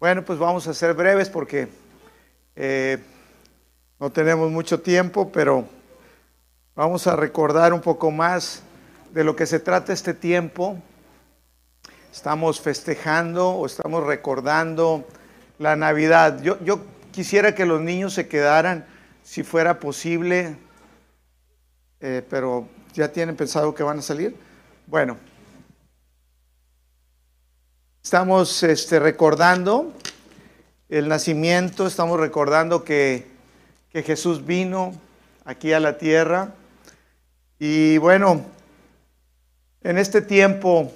Bueno, pues vamos a ser breves porque eh, no tenemos mucho tiempo, pero vamos a recordar un poco más de lo que se trata este tiempo. Estamos festejando o estamos recordando la Navidad. Yo, yo quisiera que los niños se quedaran, si fuera posible, eh, pero ya tienen pensado que van a salir. Bueno, estamos este, recordando el nacimiento, estamos recordando que, Jesús vino aquí a la tierra. Y bueno, en este tiempo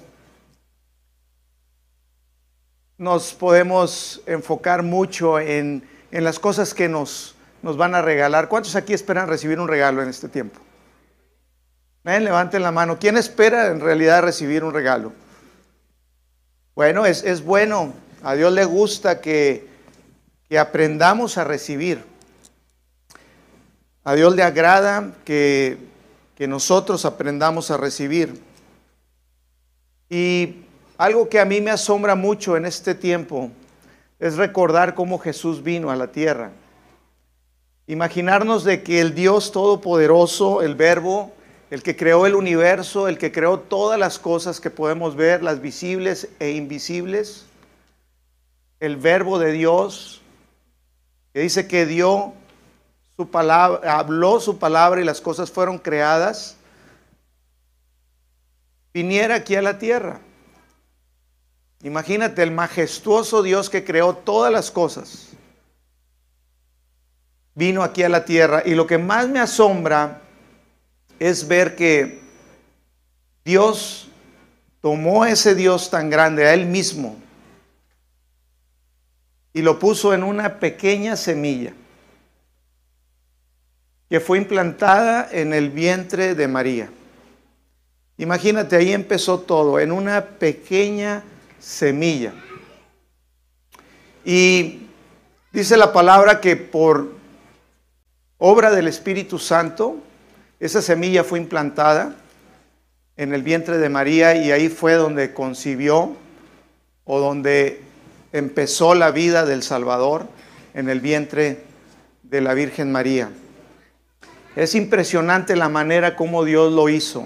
nos podemos enfocar mucho en, las cosas que nos, van a regalar. ¿Cuántos aquí esperan recibir un regalo en este tiempo? Levanten la mano. ¿Quién espera en realidad recibir un regalo? Bueno, es, es bueno. A Dios le gusta que, que aprendamos a recibir. A Dios le agrada que, que nosotros aprendamos a recibir. Y algo que a mí me asombra mucho en este tiempo es recordar cómo Jesús vino a la tierra. Imaginarnos de que el Dios Todopoderoso, el Verbo, el que creó el universo, el que creó todas las cosas que podemos ver, las visibles e invisibles, el Verbo de Dios, que dice que dio su palabra, habló su palabra y las cosas fueron creadas, viniera aquí a la tierra. Imagínate el majestuoso Dios que creó todas las cosas. Vino aquí a la tierra y lo que más me asombra es ver que Dios tomó a ese Dios tan grande, a Él mismo, y lo puso en una pequeña semilla que fue implantada en el vientre de María. Imagínate, ahí empezó todo, en una pequeña semilla. Y dice la palabra que por obra del Espíritu Santo, esa semilla fue implantada en el vientre de María y ahí fue donde concibió o donde empezó la vida del Salvador en el vientre de la Virgen María. Es impresionante la manera como Dios lo hizo.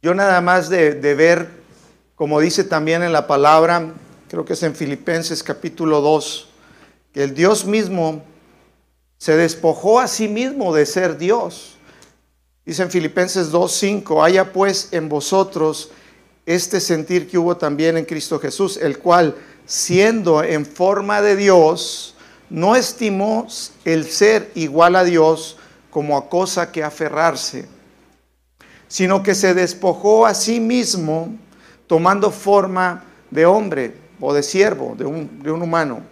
Yo nada más de, ver como dice también en la palabra, creo que es en Filipenses capítulo 2, que el Dios mismo se despojó a sí mismo de ser Dios. Dice en Filipenses 2.5, haya pues en vosotros este sentir que hubo también en Cristo Jesús, el cual, siendo en forma de Dios, no estimó el ser igual a Dios como a cosa que aferrarse, sino que se despojó a sí mismo, tomando forma de hombre o de siervo, de un, humano,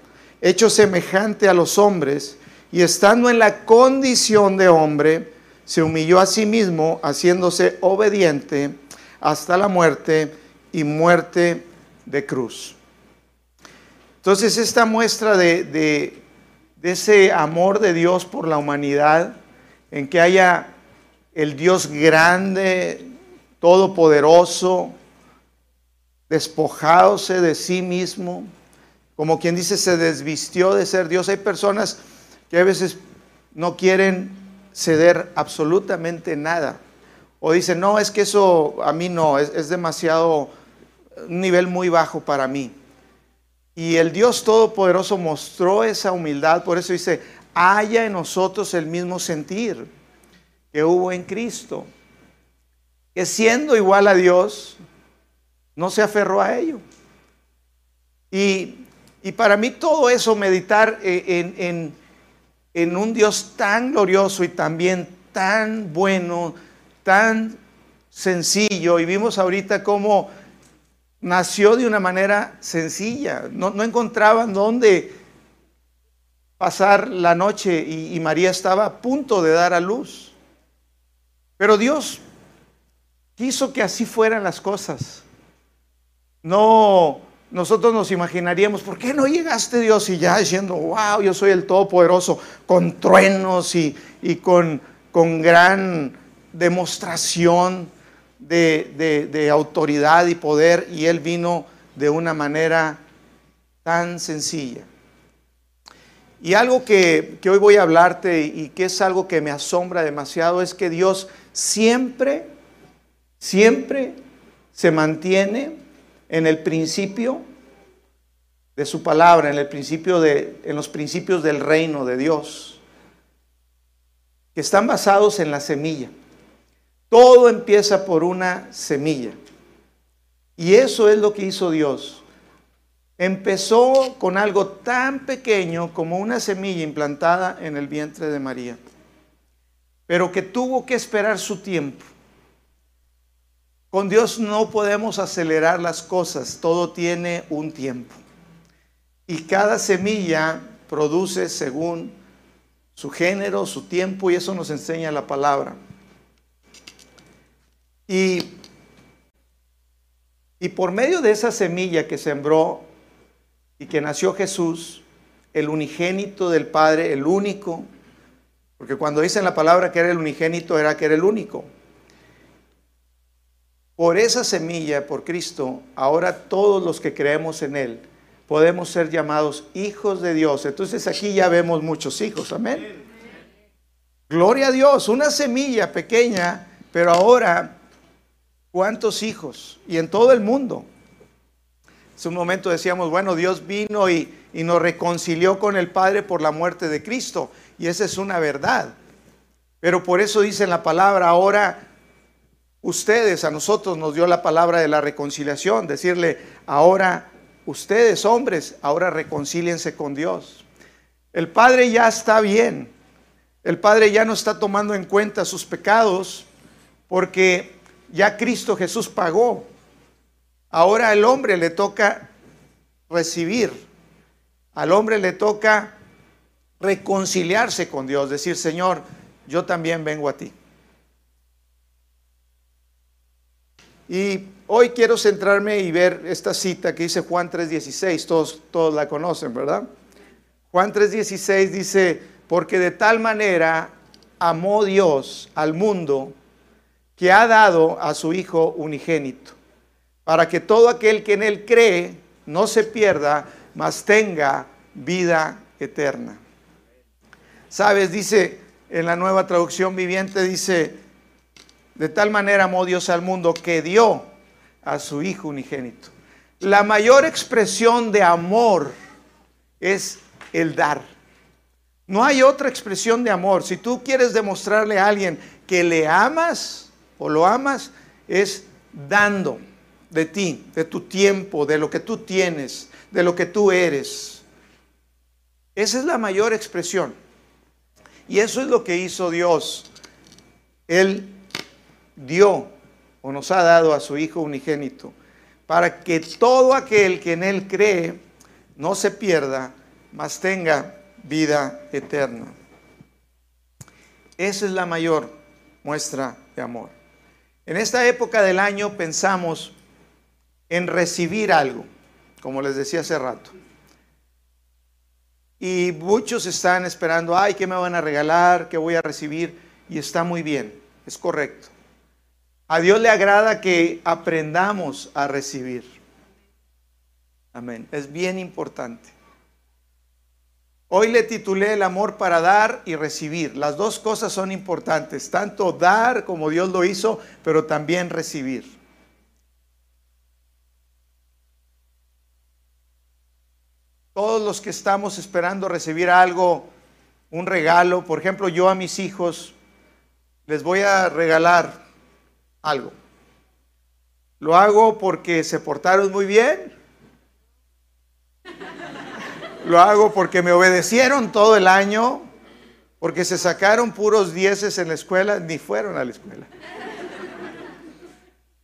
hecho semejante a los hombres, y estando en la condición de hombre, se humilló a sí mismo, haciéndose obediente hasta la muerte y muerte de cruz. Entonces esta muestra de, de, ese amor de Dios por la humanidad, en que haya el Dios grande, todopoderoso, despojándose de sí mismo, como quien dice, se desvistió de ser Dios. Hay personas que a veces no quieren ceder absolutamente nada. O dicen, no, es que eso a mí no, es, demasiado, un nivel muy bajo para mí. Y el Dios Todopoderoso mostró esa humildad, por eso dice, haya en nosotros el mismo sentir que hubo en Cristo, que siendo igual a Dios, no se aferró a ello. Y, para mí todo eso, meditar eh, en, en un Dios tan glorioso y también tan bueno, tan sencillo, y vimos ahorita cómo nació de una manera sencilla, no, encontraban dónde pasar la noche y, y María estaba a punto de dar a luz. Pero Dios quiso que así fueran las cosas. No, nosotros nos imaginaríamos, ¿por qué no llegaste Dios y ya diciendo, wow, yo soy el Todopoderoso, con truenos y, con, con, gran demostración de, de autoridad y poder? Y Él vino de una manera tan sencilla. Y algo que, que, hoy voy a hablarte y que es algo que me asombra demasiado es que Dios siempre, siempre se mantiene en el principio de su palabra, en el principio de, en los principios del reino de Dios, que están basados en la semilla. Todo empieza por una semilla. Y eso es lo que hizo Dios. Empezó con algo tan pequeño como una semilla implantada en el vientre de María, pero que tuvo que esperar su tiempo. Con Dios no podemos acelerar las cosas, todo tiene un tiempo. Y cada semilla produce según su género, su tiempo, y eso nos enseña la palabra. Y, y por medio de esa semilla que sembró y que nació Jesús, el unigénito del Padre, el único, porque cuando dicen la palabra que era el unigénito era que era el único. Por esa semilla, por Cristo, ahora todos los que creemos en Él podemos ser llamados hijos de Dios. Entonces aquí ya vemos muchos hijos, amén. Gloria a Dios, una semilla pequeña, pero ahora, ¿cuántos hijos? Y en todo el mundo. Hace un momento decíamos, bueno, Dios vino y, y nos reconcilió con el Padre por la muerte de Cristo. Y esa es una verdad. Pero por eso dice la palabra, ahora ustedes, a nosotros nos dio la palabra de la reconciliación, decirle, ahora ustedes, hombres, ahora reconcíliense con Dios. El Padre ya está bien. El Padre ya no está tomando en cuenta sus pecados porque ya Cristo Jesús pagó. Ahora al hombre le toca recibir, al hombre le toca reconciliarse con Dios, decir, Señor, yo también vengo a ti. Y hoy quiero centrarme y ver esta cita que dice Juan 3:16, todos, todos la conocen, ¿verdad? Juan 3:16 dice, porque de tal manera amó Dios al mundo que ha dado a su Hijo unigénito para que todo aquel que en él cree no se pierda, mas tenga vida eterna. Sabes, dice en la nueva traducción viviente, dice, de tal manera amó Dios al mundo que dio a su Hijo unigénito. La mayor expresión de amor es el dar. No hay otra expresión de amor. Si tú quieres demostrarle a alguien que le amas o lo amas, es dando de ti, de tu tiempo, de lo que tú tienes, de lo que tú eres. Esa es la mayor expresión. Y eso es lo que hizo Dios. Él dio o nos ha dado a su Hijo unigénito para que todo aquel que en Él cree no se pierda, mas tenga vida eterna. Esa es la mayor muestra de amor. En esta época del año pensamos en recibir algo, como les decía hace rato. Y muchos están esperando, ay, ¿qué me van a regalar? ¿Qué voy a recibir? Y está muy bien, es correcto. A Dios le agrada que aprendamos a recibir. Amén. Es bien importante. Hoy le titulé el amor para dar y recibir. Las dos cosas son importantes, tanto dar como Dios lo hizo, pero también recibir. todos los que estamos esperando recibir algo, un regalo, por ejemplo, yo a mis hijos les voy a regalar algo. Lo hago porque se portaron muy bien. Lo hago porque me obedecieron todo el año, porque se sacaron puros dieces en la escuela, ni fueron a la escuela.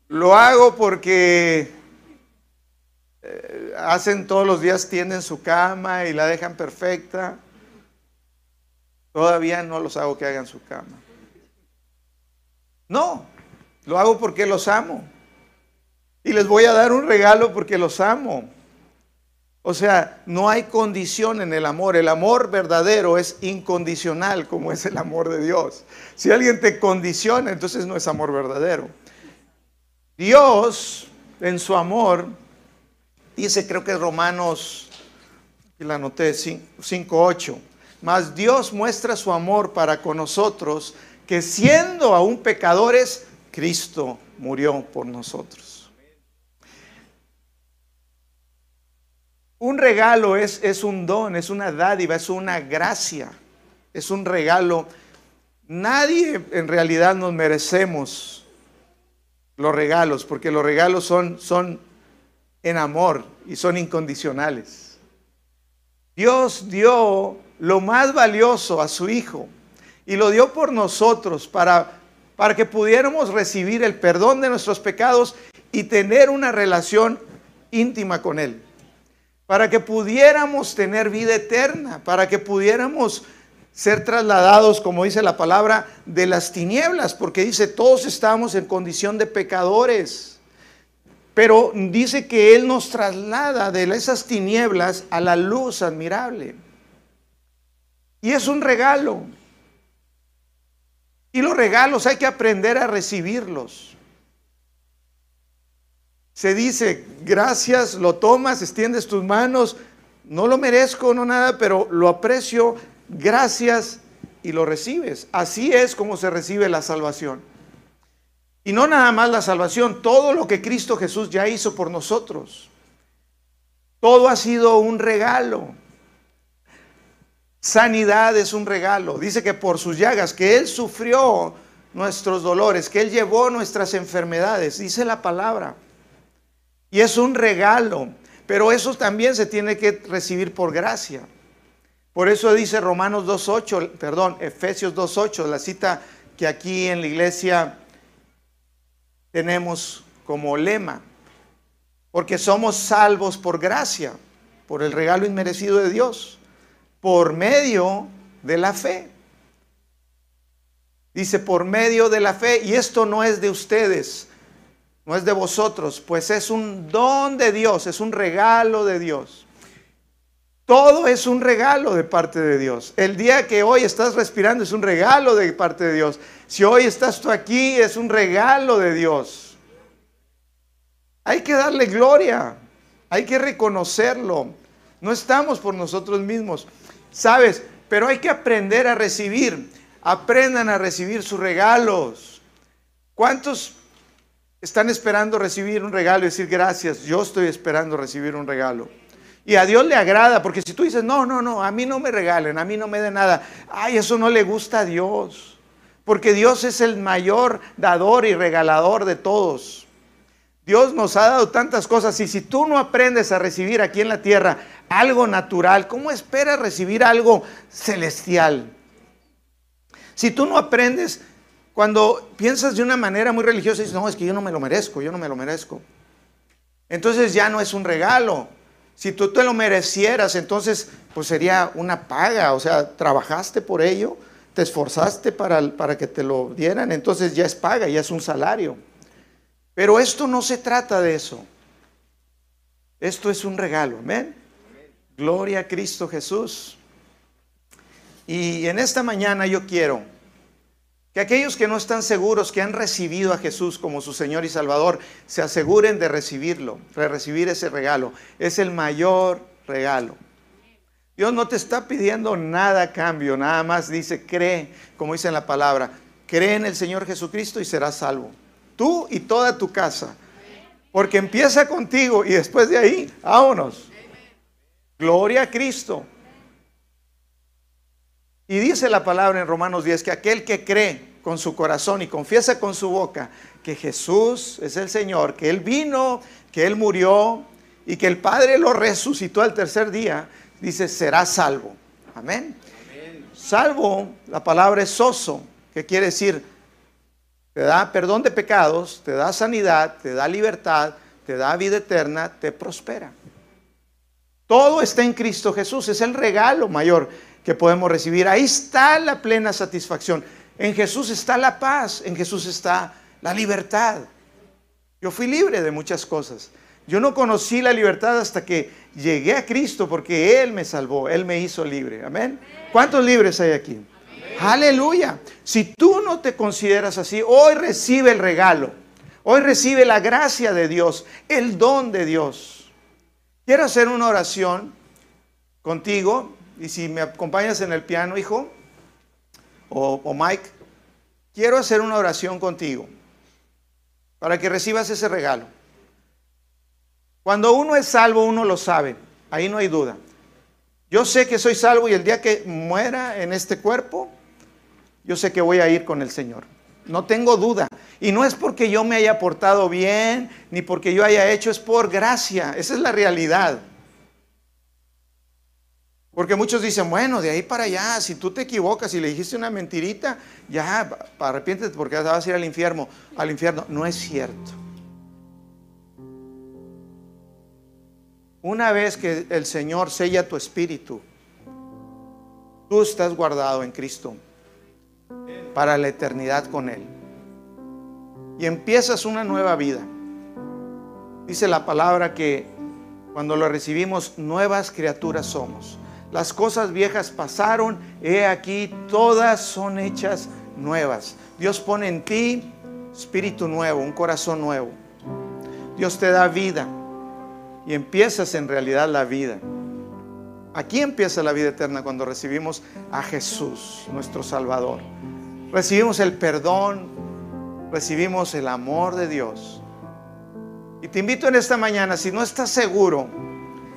Lo hago porque eh, hacen todos los días, tienden su cama y la dejan perfecta. Todavía no los hago que hagan su cama. No, lo hago porque los amo. Y les voy a dar un regalo porque los amo. O sea, no hay condición en el amor. El amor verdadero es incondicional como es el amor de Dios. Si alguien te condiciona, entonces no es amor verdadero. Dios, en su amor, Dice, creo que Romanos la anoté 5.8. Mas Dios muestra su amor para con nosotros, que siendo aún pecadores, Cristo murió por nosotros. Un regalo es, es un don, es una dádiva, es una gracia, es un regalo. Nadie en realidad nos merecemos los regalos, porque los regalos son, son en amor y son incondicionales. Dios dio lo más valioso a su Hijo y lo dio por nosotros para, para que pudiéramos recibir el perdón de nuestros pecados y tener una relación íntima con Él. Para que pudiéramos tener vida eterna, para que pudiéramos ser trasladados, como dice la palabra, de las tinieblas, porque dice, todos estamos en condición de pecadores. Pero dice que Él nos traslada de esas tinieblas a la luz admirable. Y es un regalo. Y los regalos hay que aprender a recibirlos. Se dice, gracias, lo tomas, extiendes tus manos, no lo merezco, no nada, pero lo aprecio, gracias y lo recibes. Así es como se recibe la salvación. Y no nada más la salvación, todo lo que Cristo Jesús ya hizo por nosotros. Todo ha sido un regalo. Sanidad es un regalo. Dice que por sus llagas, que Él sufrió nuestros dolores, que Él llevó nuestras enfermedades, dice la palabra. Y es un regalo, pero eso también se tiene que recibir por gracia. Por eso dice Romanos 2.8, perdón, Efesios 2.8, la cita que aquí en la iglesia tenemos como lema. Porque somos salvos por gracia, por el regalo inmerecido de Dios, por medio de la fe. Dice, por medio de la fe, y esto no es de ustedes, no es de vosotros, pues es un don de Dios, es un regalo de Dios. Todo es un regalo de parte de Dios. El día que hoy estás respirando es un regalo de parte de Dios. Si hoy estás tú aquí es un regalo de Dios. Hay que darle gloria. Hay que reconocerlo. No estamos por nosotros mismos. ¿Sabes? Pero hay que aprender a recibir. Aprendan a recibir sus regalos. ¿Cuántos están esperando recibir un regalo y decir gracias? Yo estoy esperando recibir un regalo. Y a Dios le agrada, porque si tú dices, no, no, no, a mí no me regalen, a mí no me den nada, ay, eso no le gusta a Dios. Porque Dios es el mayor dador y regalador de todos. Dios nos ha dado tantas cosas y si tú no aprendes a recibir aquí en la tierra algo natural, ¿cómo esperas recibir algo celestial? Si tú no aprendes, cuando piensas de una manera muy religiosa, dices, no, es que yo no me lo merezco, yo no me lo merezco. Entonces ya no es un regalo, si tú te lo merecieras, entonces pues sería una paga, o sea, trabajaste por ello, te esforzaste para, para que te lo dieran, entonces ya es paga, ya es un salario. Pero esto no se trata de eso. Esto es un regalo, amén. Gloria a Cristo Jesús. Y en esta mañana yo quiero que aquellos que no están seguros, que han recibido a Jesús como su Señor y Salvador, se aseguren de recibirlo, de recibir ese regalo. Es el mayor regalo. Dios no te está pidiendo nada a cambio, nada más dice, cree, como dice en la palabra, cree en el Señor Jesucristo y serás salvo. Tú y toda tu casa. Porque empieza contigo y después de ahí, vámonos. Gloria a Cristo. Y dice la palabra en Romanos 10 que aquel que cree con su corazón y confiesa con su boca que Jesús es el Señor, que Él vino, que Él murió y que el Padre lo resucitó al tercer día, dice, será salvo. Amén. Salvo, la palabra es soso, que quiere decir, te da perdón de pecados, te da sanidad, te da libertad, te da vida eterna, te prospera. Todo está en Cristo Jesús, es el regalo mayor que podemos recibir. Ahí está la plena satisfacción. En Jesús está la paz, en Jesús está la libertad. Yo fui libre de muchas cosas. Yo no conocí la libertad hasta que llegué a Cristo porque Él me salvó, Él me hizo libre. Amén. ¿Cuántos libres hay aquí? Aleluya. Si tú no te consideras así, hoy recibe el regalo. Hoy recibe la gracia de Dios, el don de Dios. Quiero hacer una oración contigo y si me acompañas en el piano, hijo, o, Mike, quiero hacer una oración contigo para que recibas ese regalo. Cuando uno es salvo, uno lo sabe, ahí no hay duda. Yo sé que soy salvo y el día que muera en este cuerpo, yo sé que voy a ir con el Señor. No tengo duda. Y no es porque yo me haya portado bien, ni porque yo haya hecho, es por gracia. Esa es la realidad. Porque muchos dicen, bueno, de ahí para allá, si tú te equivocas y le dijiste una mentirita, ya, arrepiéntete porque vas a ir al infierno. Al infierno. No es cierto. Una vez que el Señor sella tu espíritu, tú estás guardado en Cristo para la eternidad con Él. Y empiezas una nueva vida. Dice la palabra que cuando lo recibimos, nuevas criaturas somos. Las cosas viejas pasaron, he aquí, todas son hechas nuevas. Dios pone en ti espíritu nuevo, un corazón nuevo. Dios te da vida y empiezas en realidad la vida. Aquí empieza la vida eterna cuando recibimos a Jesús, nuestro Salvador. Recibimos el perdón, recibimos el amor de Dios. Y te invito en esta mañana, si no estás seguro,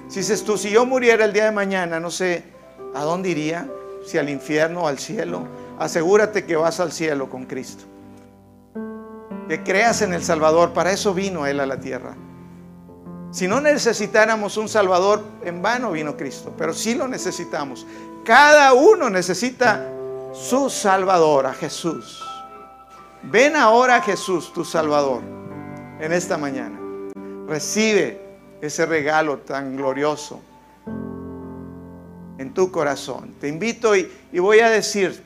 si dices tú, si yo muriera el día de mañana, no sé a dónde iría, si al infierno o al cielo, asegúrate que vas al cielo con Cristo. Que creas en el Salvador, para eso vino Él a la tierra. Si no necesitáramos un Salvador, en vano vino Cristo, pero sí lo necesitamos. Cada uno necesita su Salvador, a Jesús. Ven ahora a Jesús, tu Salvador, en esta mañana. Recibe ese regalo tan glorioso en tu corazón. Te invito y, voy a decir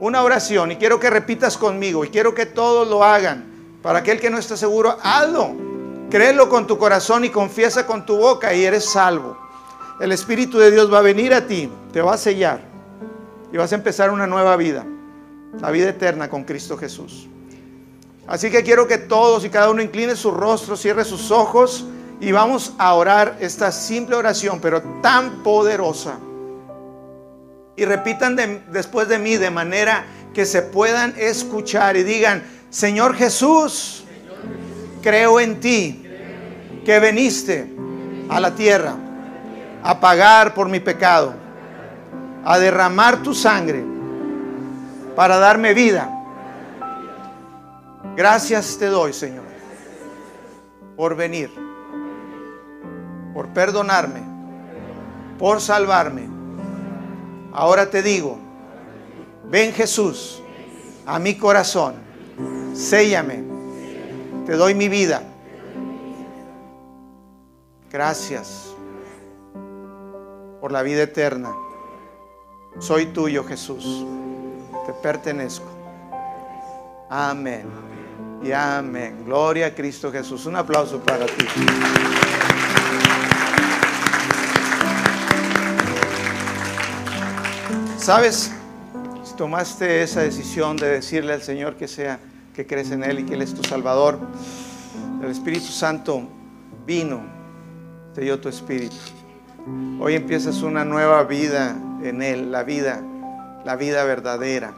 una oración y quiero que repitas conmigo y quiero que todos lo hagan. Para aquel que no está seguro, hazlo. Créelo con tu corazón y confiesa con tu boca y eres salvo. El Espíritu de Dios va a venir a ti, te va a sellar y vas a empezar una nueva vida, la vida eterna con Cristo Jesús. Así que quiero que todos y cada uno incline su rostro, cierre sus ojos y vamos a orar esta simple oración, pero tan poderosa. Y repitan después de mí de manera que se puedan escuchar y digan, Señor Jesús, creo en ti que veniste a la tierra a pagar por mi pecado, a derramar tu sangre para darme vida. Gracias te doy, Señor, por venir, por perdonarme, por salvarme. Ahora te digo, ven Jesús a mi corazón, séllame, te doy mi vida Gracias por la vida eterna. Soy tuyo, Jesús. Te pertenezco. Amén. Y amén. Gloria a Cristo Jesús. Un aplauso para ti. ¿Sabes? Si tomaste esa decisión de decirle al Señor que sea que crees en Él y que Él es tu Salvador, el Espíritu Santo vino te dio tu espíritu. Hoy empiezas una nueva vida en Él, la vida, la vida verdadera.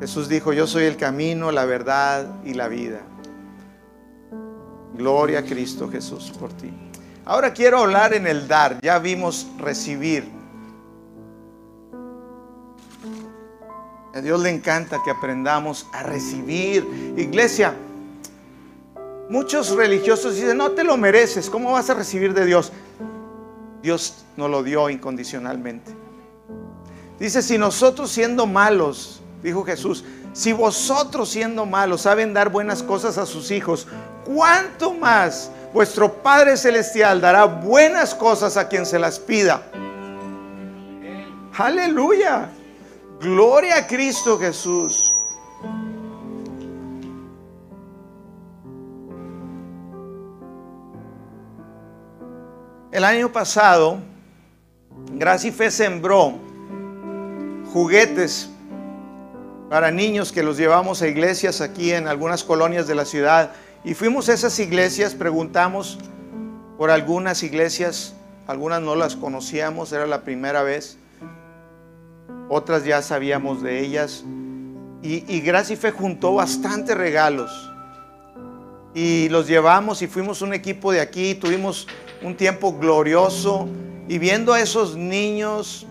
Jesús dijo, yo soy el camino, la verdad y la vida. Gloria a Cristo Jesús por ti. Ahora quiero hablar en el dar. Ya vimos recibir. A Dios le encanta que aprendamos a recibir. Iglesia, Muchos religiosos dicen, no te lo mereces, ¿cómo vas a recibir de Dios? Dios nos lo dio incondicionalmente. Dice, si nosotros siendo malos, dijo Jesús, si vosotros siendo malos saben dar buenas cosas a sus hijos, ¿cuánto más vuestro Padre Celestial dará buenas cosas a quien se las pida? Aleluya. Gloria a Cristo Jesús. El año pasado, Gracia y Fe sembró juguetes para niños que los llevamos a iglesias aquí en algunas colonias de la ciudad. Y fuimos a esas iglesias, preguntamos por algunas iglesias algunas no las conocíamos, era la primera vez, otras ya sabíamos de ellas. Y, y y Fe juntó bastantes regalos y los llevamos y fuimos un equipo de aquí, tuvimos un tiempo glorioso y viendo a esos niños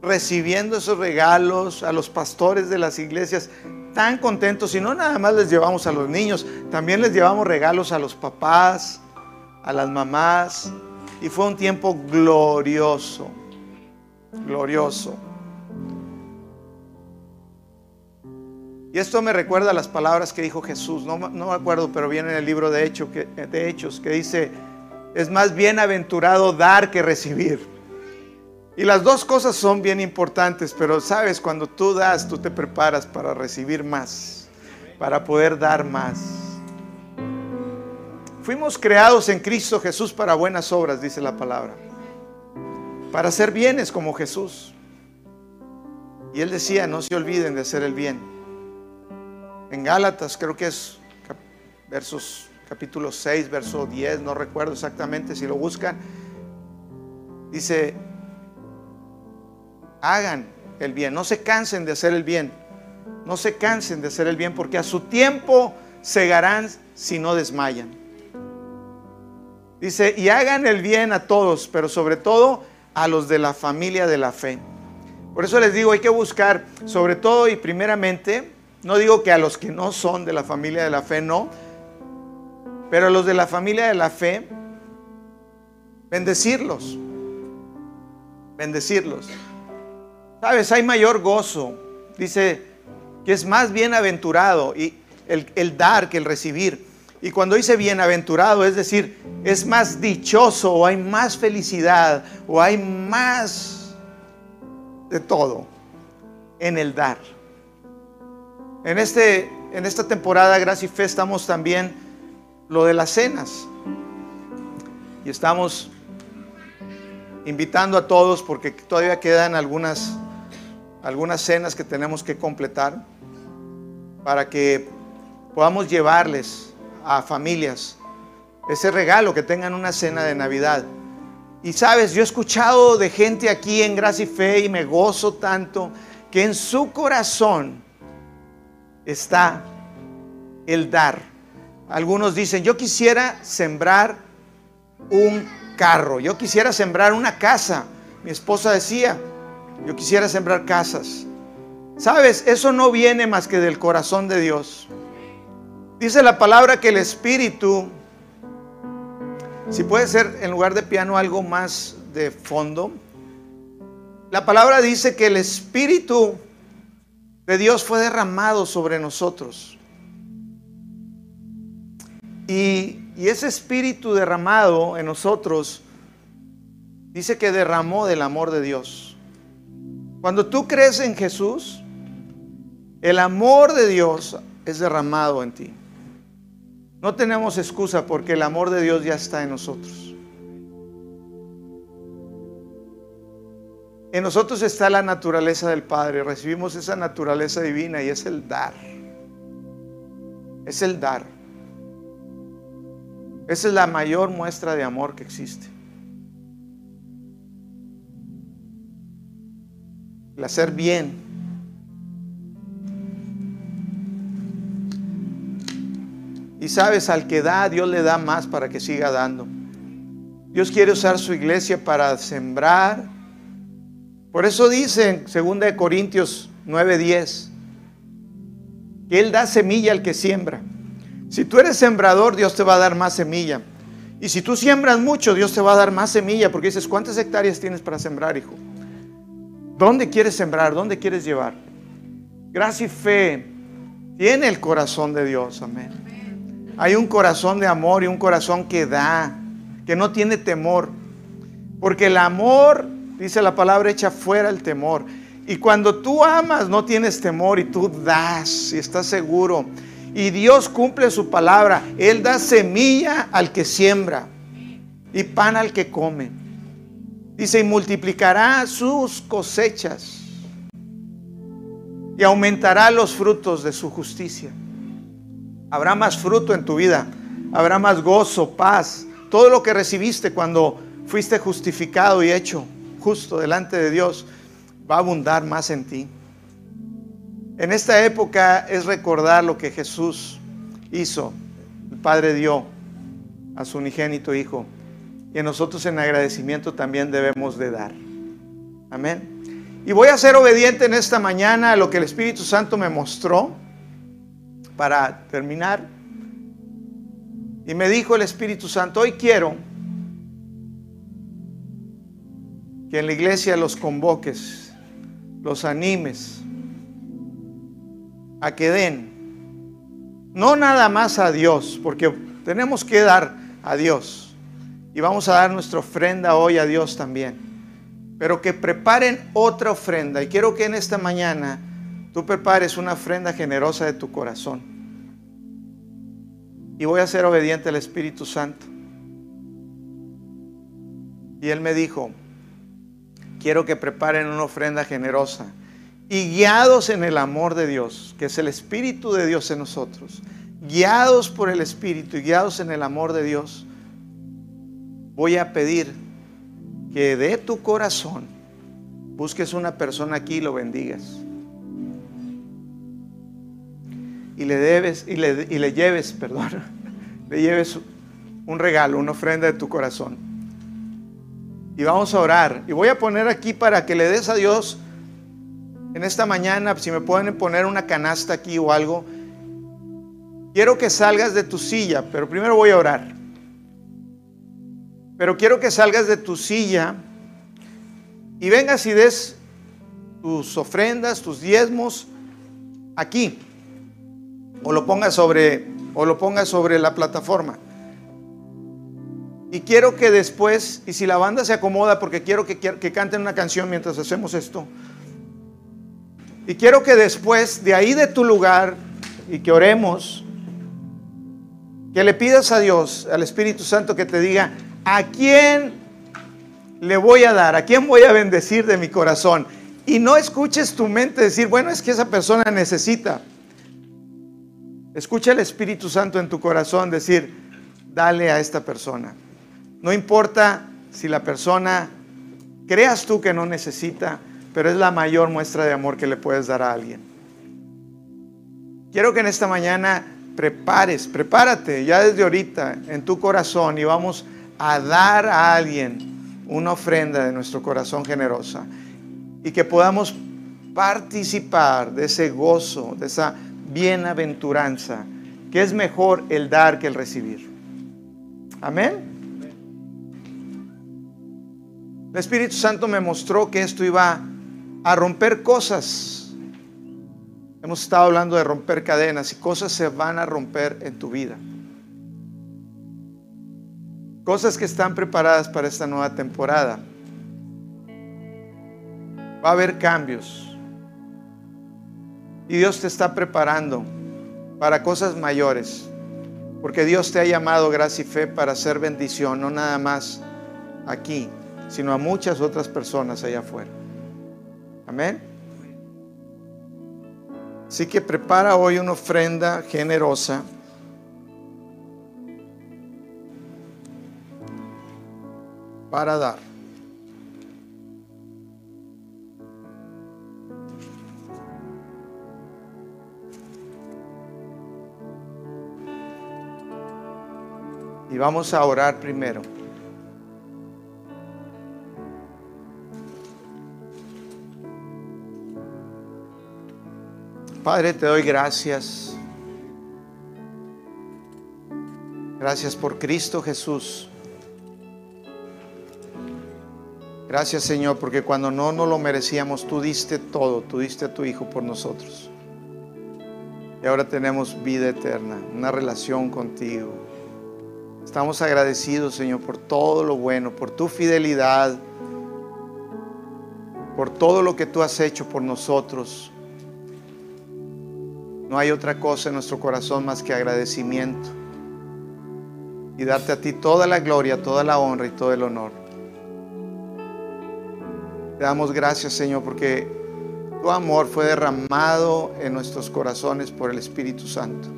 recibiendo esos regalos, a los pastores de las iglesias tan contentos y no nada más les llevamos a los niños, también les llevamos regalos a los papás, a las mamás y fue un tiempo glorioso, glorioso. Y esto me recuerda a las palabras que dijo Jesús, no, me acuerdo, pero viene en el libro de, de Hechos, que dice, es más bienaventurado dar que recibir. Y las dos cosas son bien importantes, pero sabes, cuando tú das, tú te preparas para recibir más, para poder dar más. Fuimos creados en Cristo Jesús para buenas obras, dice la palabra, para hacer bienes como Jesús. Y él decía, no se olviden de hacer el bien en Gálatas, creo que es versos capítulo 6, verso 10, no recuerdo exactamente si lo buscan. Dice, hagan el bien, no se cansen de hacer el bien, no se cansen de hacer el bien, porque a su tiempo segarán si no desmayan. Dice, y hagan el bien a todos, pero sobre todo a los de la familia de la fe. Por eso les digo, hay que buscar, sobre todo y primeramente, no digo que a los que no son de la familia de la fe no, pero los de la familia de la fe, bendecirlos. Bendecirlos. Sabes, hay mayor gozo. Dice que es más bienaventurado y el, el dar que el recibir. Y cuando dice bienaventurado, es decir, es más dichoso o hay más felicidad o hay más de todo en el dar. En, este, en esta temporada, Gracia y Fe, estamos también lo de las cenas. Y estamos invitando a todos porque todavía quedan algunas, algunas cenas que tenemos que completar para que podamos llevarles a familias ese regalo, que tengan una cena de Navidad. Y sabes, yo he escuchado de gente aquí en Gracia y Fe y me gozo tanto que en su corazón está el dar. Algunos dicen, yo quisiera sembrar un carro, yo quisiera sembrar una casa. Mi esposa decía, yo quisiera sembrar casas. Sabes, eso no viene más que del corazón de Dios. Dice la palabra que el Espíritu, si puede ser en lugar de piano algo más de fondo, la palabra dice que el Espíritu de Dios fue derramado sobre nosotros. Y, ese espíritu derramado en nosotros dice que derramó del amor de Dios. Cuando tú crees en Jesús, el amor de Dios es derramado en ti. No tenemos excusa porque el amor de Dios ya está en nosotros. En nosotros está la naturaleza del Padre. Recibimos esa naturaleza divina y es el dar. Es el dar. Esa es la mayor muestra de amor que existe. El hacer bien. Y sabes, al que da, Dios le da más para que siga dando. Dios quiere usar su iglesia para sembrar por eso dice en 2 Corintios 9:10 que Él da semilla al que siembra. Si tú eres sembrador, Dios te va a dar más semilla. Y si tú siembras mucho, Dios te va a dar más semilla, porque dices, ¿cuántas hectáreas tienes para sembrar, hijo? ¿Dónde quieres sembrar? ¿Dónde quieres llevar? Gracia y fe tiene el corazón de Dios, amén. Hay un corazón de amor y un corazón que da, que no tiene temor. Porque el amor Dice la palabra, echa fuera el temor. Y cuando tú amas, no tienes temor y tú das y estás seguro. Y Dios cumple su palabra. Él da semilla al que siembra y pan al que come. Dice, y multiplicará sus cosechas y aumentará los frutos de su justicia. Habrá más fruto en tu vida, habrá más gozo, paz, todo lo que recibiste cuando fuiste justificado y hecho justo delante de Dios, va a abundar más en ti. En esta época es recordar lo que Jesús hizo, el Padre dio a su unigénito Hijo. Y nosotros en agradecimiento también debemos de dar. Amén. Y voy a ser obediente en esta mañana a lo que el Espíritu Santo me mostró para terminar. Y me dijo el Espíritu Santo, hoy quiero que en la iglesia los convoques, los animes a que den, no nada más a Dios, porque tenemos que dar a Dios. Y vamos a dar nuestra ofrenda hoy a Dios también. Pero que preparen otra ofrenda. Y quiero que en esta mañana tú prepares una ofrenda generosa de tu corazón. Y voy a ser obediente al Espíritu Santo. Y Él me dijo, quiero que preparen una ofrenda generosa. Y guiados en el amor de Dios, que es el Espíritu de Dios en nosotros, guiados por el Espíritu y guiados en el amor de Dios, voy a pedir que de tu corazón busques una persona aquí y lo bendigas. Y le debes, y le, y le lleves, perdón, le lleves un regalo, una ofrenda de tu corazón. Y vamos a orar. Y voy a poner aquí para que le des a Dios en esta mañana, si me pueden poner una canasta aquí o algo, Quiero que salgas de tu silla, pero primero voy a orar. Pero quiero que salgas de tu silla y vengas y des tus ofrendas, tus diezmos aquí. O lo pongas sobre o lo pongas sobre la plataforma. Y quiero que después, y si la banda se acomoda, porque quiero que, que canten una canción mientras hacemos esto. Y quiero que después, de ahí de tu lugar, y que oremos, que le pidas a Dios, al Espíritu Santo, que te diga, ¿a quién le voy a dar? ¿A quién voy a bendecir de mi corazón? Y no escuches tu mente decir, bueno, es que esa persona necesita. Escucha el Espíritu Santo en tu corazón decir, dale a esta persona. No importa si la persona creas tú que no necesita, pero es la mayor muestra de amor que le puedes dar a alguien. Quiero que en esta mañana prepares, prepárate ya desde ahorita en tu corazón y vamos a dar a alguien una ofrenda de nuestro corazón generosa y que podamos participar de ese gozo, de esa bienaventuranza, que es mejor el dar que el recibir. Amén. El Espíritu Santo me mostró que esto iba a romper cosas Hemos estado hablando de romper cadenas y cosas se van a romper en tu vida. Cosas que están preparadas para esta nueva temporada. Va a haber cambios. Y Dios te está preparando para cosas mayores. Porque Dios te ha llamado gracia y fe para hacer bendición, no nada más aquí, sino a muchas otras personas allá afuera. Amén. Así que prepara hoy una ofrenda generosa. para dar. Y vamos a orar primero. Padre, te doy gracias. Gracias por Cristo Jesús. Gracias Señor, porque cuando no nos lo merecíamos, tú diste todo, tú diste a tu Hijo por nosotros. Y ahora tenemos vida eterna, una relación contigo. Estamos agradecidos, Señor, por todo lo bueno, por tu fidelidad, por todo lo que tú has hecho por nosotros. No hay otra cosa en nuestro corazón más que agradecimiento y darte a ti toda la gloria, toda la honra y todo el honor. Te damos gracias, Señor, porque tu amor fue derramado en nuestros corazones por el Espíritu Santo.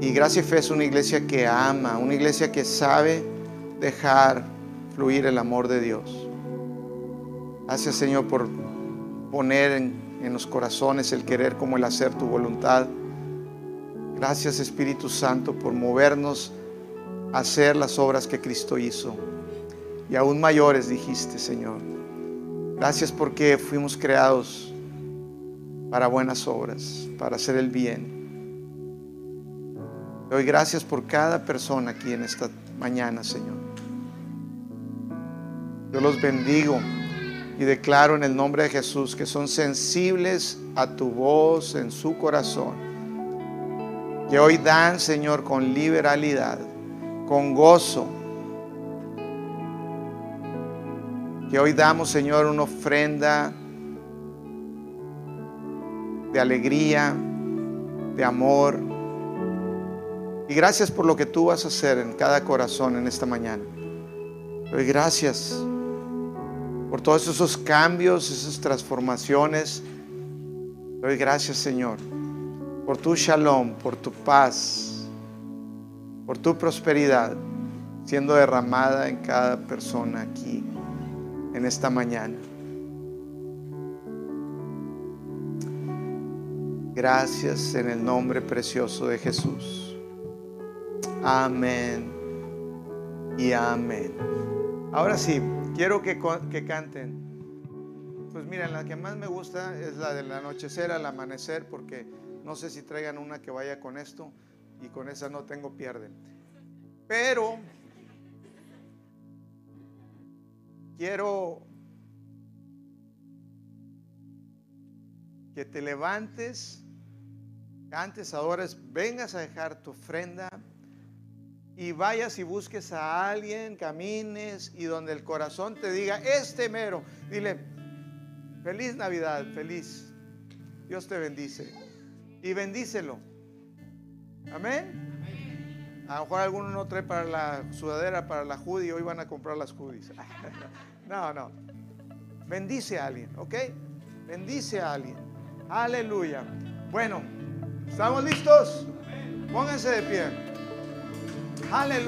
Y Gracia y Fe es una iglesia que ama, una iglesia que sabe dejar fluir el amor de Dios. Gracias Señor por poner en, en los corazones el querer como el hacer tu voluntad. Gracias Espíritu Santo por movernos a hacer las obras que Cristo hizo. Y aún mayores dijiste, Señor. Gracias porque fuimos creados para buenas obras, para hacer el bien. Doy gracias por cada persona aquí en esta mañana, Señor. Yo los bendigo y declaro en el nombre de Jesús que son sensibles a tu voz en su corazón. Que hoy dan, Señor, con liberalidad, con gozo. Que hoy damos, Señor, una ofrenda de alegría, de amor. Y gracias por lo que tú vas a hacer en cada corazón en esta mañana. Gracias por todos esos cambios, esas transformaciones. Doy gracias, Señor, por tu shalom, por tu paz, por tu prosperidad siendo derramada en cada persona aquí en esta mañana. Gracias en el nombre precioso de Jesús. Amén y amén. Ahora sí, quiero que, que canten. Pues miren, la que más me gusta es la del anochecer al amanecer, porque no sé si traigan una que vaya con esto y con esa no tengo pierde. Pero quiero que te levantes, cantes, adores, vengas a dejar tu ofrenda y vayas y busques a alguien, camines y donde el corazón te diga, este mero, dile, feliz Navidad, feliz, Dios te bendice y bendícelo. Amén. A lo mejor alguno no trae para la sudadera, para la hoodie, hoy van a comprar las hoodies. No, no. Bendice a alguien, ¿ok? Bendice a alguien. Aleluya. Bueno, ¿estamos listos? Pónganse de pie. Aleluya.